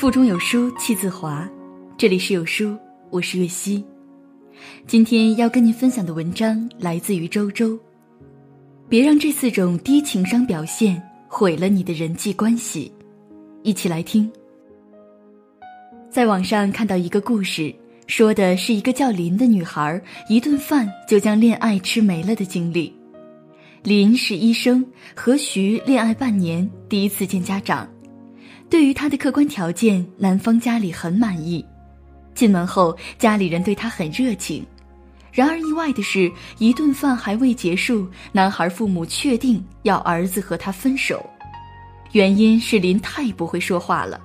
腹中有书气自华，这里是有书，我是月溪。今天要跟您分享的文章来自于周周。别让这四种低情商表现毁了你的人际关系。一起来听。在网上看到一个故事，说的是一个叫林的女孩一顿饭就将恋爱吃没了的经历。林是医生，和徐恋爱半年，第一次见家长。对于他的客观条件，男方家里很满意。进门后，家里人对他很热情。然而意外的是，一顿饭还未结束，男孩父母确定要儿子和他分手。原因是林太不会说话了。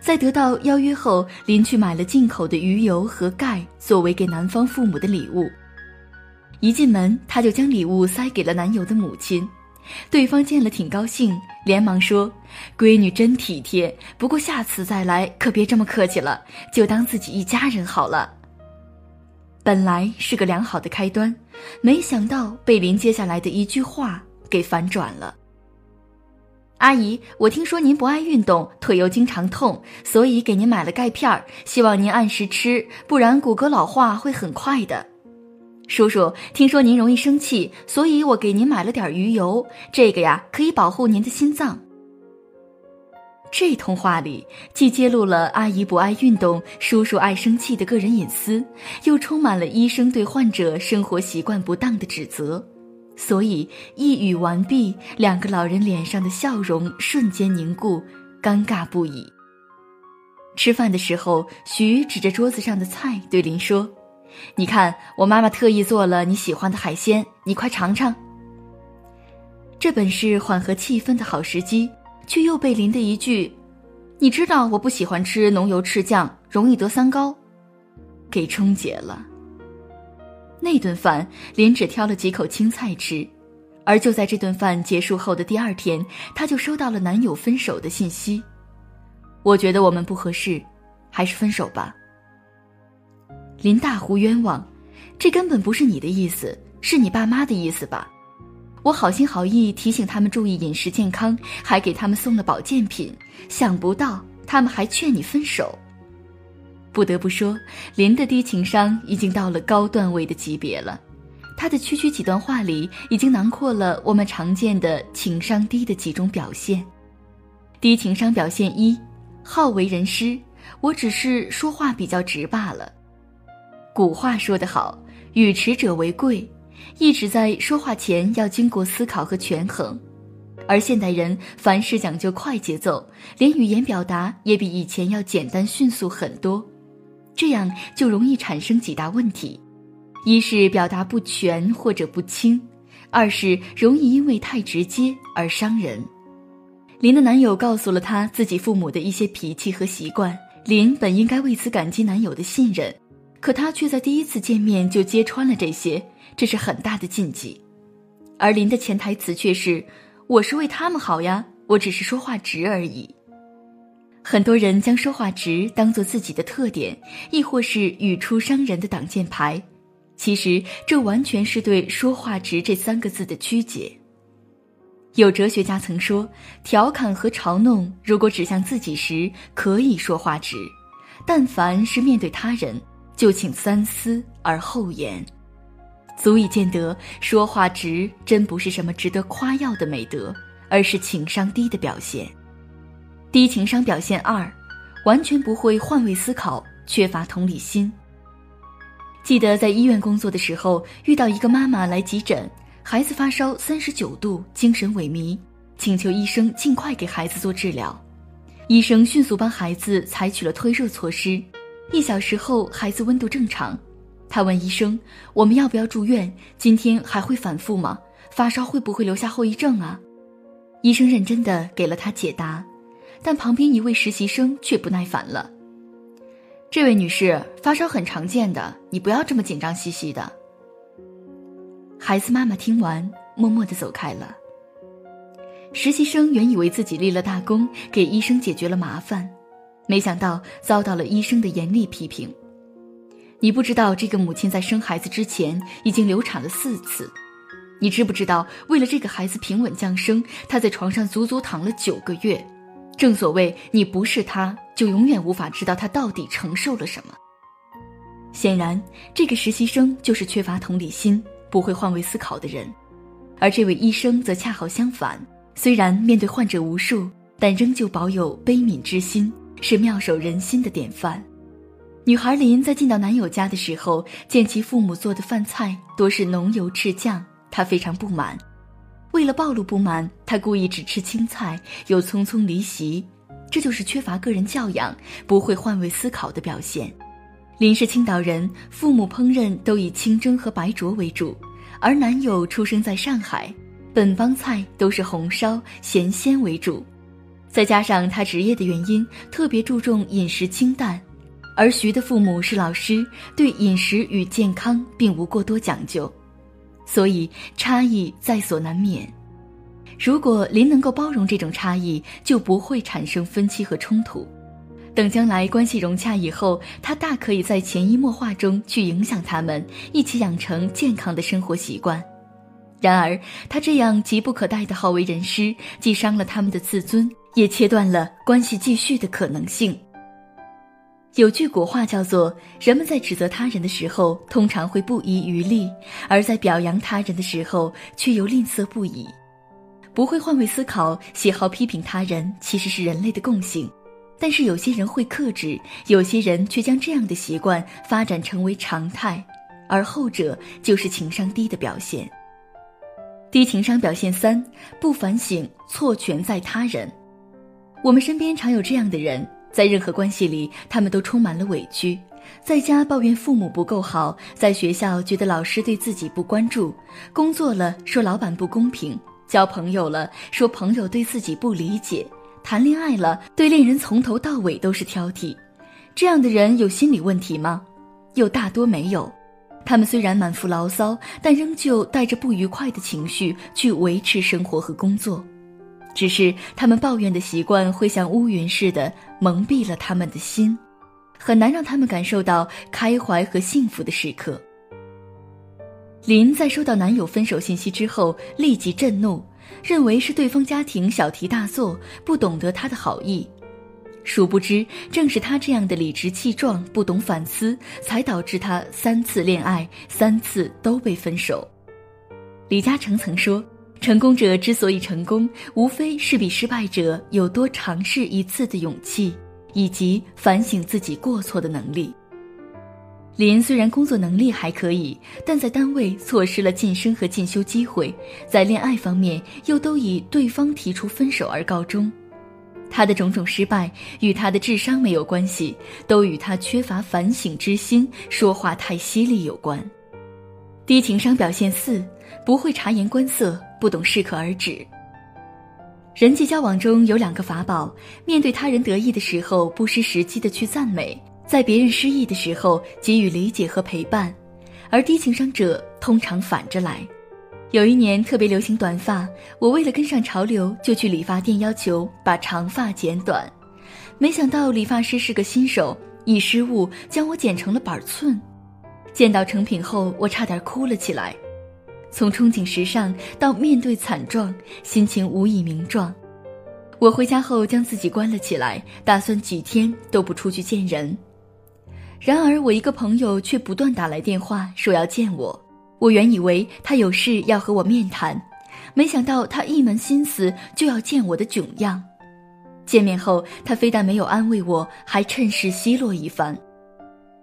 在得到邀约后，林去买了进口的鱼油和钙作为给男方父母的礼物。一进门，他就将礼物塞给了男友的母亲。对方见了挺高兴，连忙说：“闺女真体贴，不过下次再来可别这么客气了，就当自己一家人好了。”本来是个良好的开端，没想到被林接下来的一句话给反转了。阿姨，我听说您不爱运动，腿又经常痛，所以给您买了钙片儿，希望您按时吃，不然骨骼老化会很快的。叔叔，听说您容易生气，所以我给您买了点鱼油，这个呀可以保护您的心脏。这通话里既揭露了阿姨不爱运动、叔叔爱生气的个人隐私，又充满了医生对患者生活习惯不当的指责，所以一语完毕，两个老人脸上的笑容瞬间凝固，尴尬不已。吃饭的时候，徐指着桌子上的菜对林说。你看，我妈妈特意做了你喜欢的海鲜，你快尝尝。这本是缓和气氛的好时机，却又被林的一句“你知道我不喜欢吃浓油赤酱，容易得三高”给冲解了。那顿饭，林只挑了几口青菜吃，而就在这顿饭结束后的第二天，她就收到了男友分手的信息。我觉得我们不合适，还是分手吧。林大呼冤枉，这根本不是你的意思，是你爸妈的意思吧？我好心好意提醒他们注意饮食健康，还给他们送了保健品，想不到他们还劝你分手。不得不说，林的低情商已经到了高段位的级别了。他的区区几段话里，已经囊括了我们常见的情商低的几种表现。低情商表现一：好为人师，我只是说话比较直罢了。古话说得好，“语迟者为贵”，一直在说话前要经过思考和权衡。而现代人凡事讲究快节奏，连语言表达也比以前要简单迅速很多，这样就容易产生几大问题：一是表达不全或者不清，二是容易因为太直接而伤人。林的男友告诉了她自己父母的一些脾气和习惯，林本应该为此感激男友的信任。可他却在第一次见面就揭穿了这些，这是很大的禁忌。而林的潜台词却是：“我是为他们好呀，我只是说话直而已。”很多人将说话直当做自己的特点，亦或是语出伤人的挡箭牌。其实这完全是对“说话直”这三个字的曲解。有哲学家曾说：“调侃和嘲弄如果指向自己时，可以说话直；但凡是面对他人，”就请三思而后言，足以见得说话直真不是什么值得夸耀的美德，而是情商低的表现。低情商表现二，完全不会换位思考，缺乏同理心。记得在医院工作的时候，遇到一个妈妈来急诊，孩子发烧三十九度，精神萎靡，请求医生尽快给孩子做治疗。医生迅速帮孩子采取了退热措施。一小时后，孩子温度正常。他问医生：“我们要不要住院？今天还会反复吗？发烧会不会留下后遗症啊？”医生认真的给了他解答，但旁边一位实习生却不耐烦了：“这位女士，发烧很常见的，你不要这么紧张兮兮的。”孩子妈妈听完，默默的走开了。实习生原以为自己立了大功，给医生解决了麻烦。没想到遭到了医生的严厉批评。你不知道这个母亲在生孩子之前已经流产了四次，你知不知道为了这个孩子平稳降生，她在床上足足躺了九个月，正所谓，你不是她，就永远无法知道她到底承受了什么。显然，这个实习生就是缺乏同理心、不会换位思考的人，而这位医生则恰好相反。虽然面对患者无数，但仍旧保有悲悯之心，是妙手仁心的典范。女孩林在进到男友家的时候，见其父母做的饭菜多是浓油赤酱，她非常不满。为了暴露不满，她故意只吃青菜，又匆匆离席。这就是缺乏个人教养、不会换位思考的表现。林是青岛人，父母烹饪都以清蒸和白灼为主，而男友出生在上海，本帮菜都是红烧咸鲜为主。再加上他职业的原因，特别注重饮食清淡。而徐的父母是老师，对饮食与健康并无过多讲究，所以差异在所难免。如果林能够包容这种差异，就不会产生分歧和冲突。等将来关系融洽以后，他大可以在潜移默化中去影响他们，一起养成健康的生活习惯。然而，他这样急不可待的好为人师，既伤了他们的自尊，也切断了关系继续的可能性。有句古话叫做：“人们在指责他人的时候，通常会不遗余力；而在表扬他人的时候，却又吝啬不已。”不会换位思考、喜好批评他人，其实是人类的共性。但是有些人会克制，有些人却将这样的习惯发展成为常态，而后者就是情商低的表现。低情商表现三：不反省，错全在他人。我们身边常有这样的人。在任何关系里，他们都充满了委屈。在家抱怨父母不够好，在学校觉得老师对自己不关注，工作了说老板不公平，交朋友了说朋友对自己不理解，谈恋爱了对恋人从头到尾都是挑剔。这样的人有心理问题吗？又大多没有。他们虽然满腹牢骚，但仍旧带着不愉快的情绪去维持生活和工作。只是他们抱怨的习惯会像乌云似的蒙蔽了他们的心，很难让他们感受到开怀和幸福的时刻。林在收到男友分手信息之后，立即震怒，认为是对方家庭小题大做，不懂得他的好意。殊不知，正是他这样的理直气壮、不懂反思，才导致他三次恋爱，三次都被分手。李嘉诚曾说。成功者之所以成功，无非是比失败者有多尝试一次的勇气，以及反省自己过错的能力。林虽然工作能力还可以，但在单位错失了晋升和进修机会，在恋爱方面又都以对方提出分手而告终。他的种种失败与他的智商没有关系，都与他缺乏反省之心、说话太犀利有关。低情商表现四：不会察言观色。不懂适可而止。人际交往中有两个法宝：面对他人得意的时候，不失时机的去赞美；在别人失意的时候，给予理解和陪伴。而低情商者通常反着来。有一年特别流行短发，我为了跟上潮流，就去理发店要求把长发剪短。没想到理发师是个新手，一失误将我剪成了板寸。见到成品后，我差点哭了起来。从憧憬时尚到面对惨状，心情无以名状。我回家后将自己关了起来，打算几天都不出去见人。然而，我一个朋友却不断打来电话说要见我。我原以为他有事要和我面谈，没想到他一门心思就要见我的囧样。见面后，他非但没有安慰我，还趁势奚落一番：“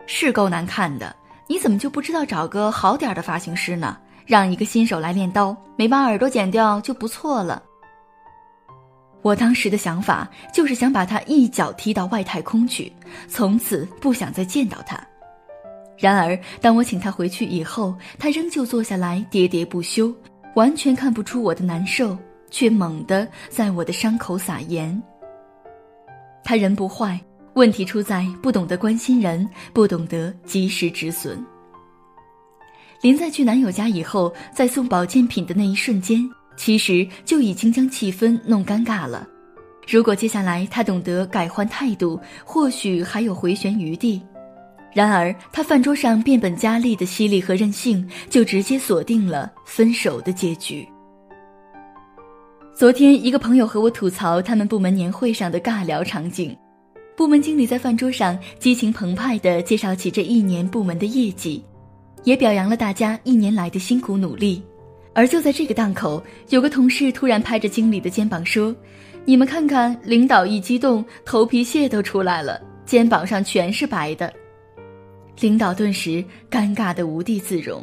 是够难看的，你怎么就不知道找个好点的发型师呢？”让一个新手来练刀，没把耳朵剪掉就不错了。我当时的想法就是想把他一脚踢到外太空去，从此不想再见到他。然而，当我请他回去以后，他仍旧坐下来喋喋不休，完全看不出我的难受，却猛地在我的伤口撒盐。他人不坏，问题出在不懂得关心人，不懂得及时止损。林在去男友家以后，在送保健品的那一瞬间，其实就已经将气氛弄尴尬了。如果接下来他懂得改换态度，或许还有回旋余地。然而，他饭桌上变本加厉的犀利和任性，就直接锁定了分手的结局。昨天，一个朋友和我吐槽他们部门年会上的尬聊场景。部门经理在饭桌上激情澎湃地介绍起这一年部门的业绩，也表扬了大家一年来的辛苦努力。而就在这个档口，有个同事突然拍着经理的肩膀说：“你们看看，领导一激动，头皮屑都出来了，肩膀上全是白的。”领导顿时尴尬得无地自容。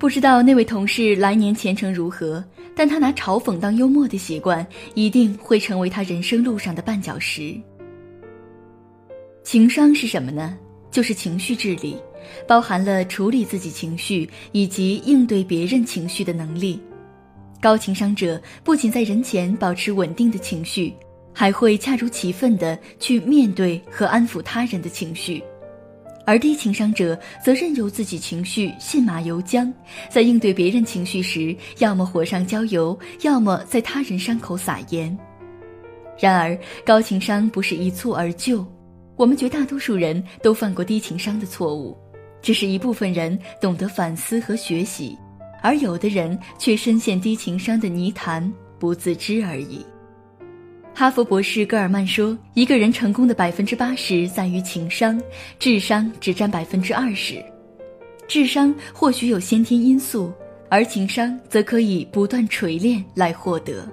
不知道那位同事来年前程如何，但他拿嘲讽当幽默的习惯，一定会成为他人生路上的绊脚石。情商是什么呢？就是情绪智力，包含了处理自己情绪以及应对别人情绪的能力。高情商者不仅在人前保持稳定的情绪，还会恰如其分地去面对和安抚他人的情绪。而低情商者则任由自己情绪信马由缰，在应对别人情绪时，要么火上浇油，要么在他人伤口撒盐。然而，高情商不是一蹴而就，我们绝大多数人都犯过低情商的错误，只是一部分人懂得反思和学习，而有的人却深陷低情商的泥潭，不自知而已。哈佛博士戈尔曼说：“一个人成功的百分之八十在于情商，智商只占百分之二十。智商或许有先天因素，而情商则可以不断锤炼来获得。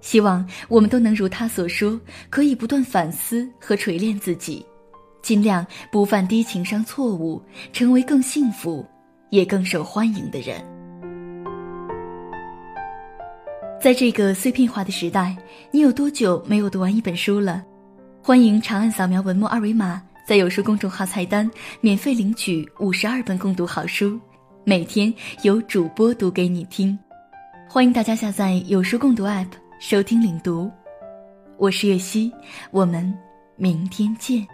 希望我们都能如他所说，可以不断反思和锤炼自己，尽量不犯低情商错误，成为更幸福也更受欢迎的人。”在这个碎片化的时代，你有多久没有读完一本书了？欢迎长按扫描文末二维码，在有书公众号菜单免费领取五十二本共读好书，每天有主播读给你听。欢迎大家下载有书共读 App 收听领读。我是月溪，我们明天见。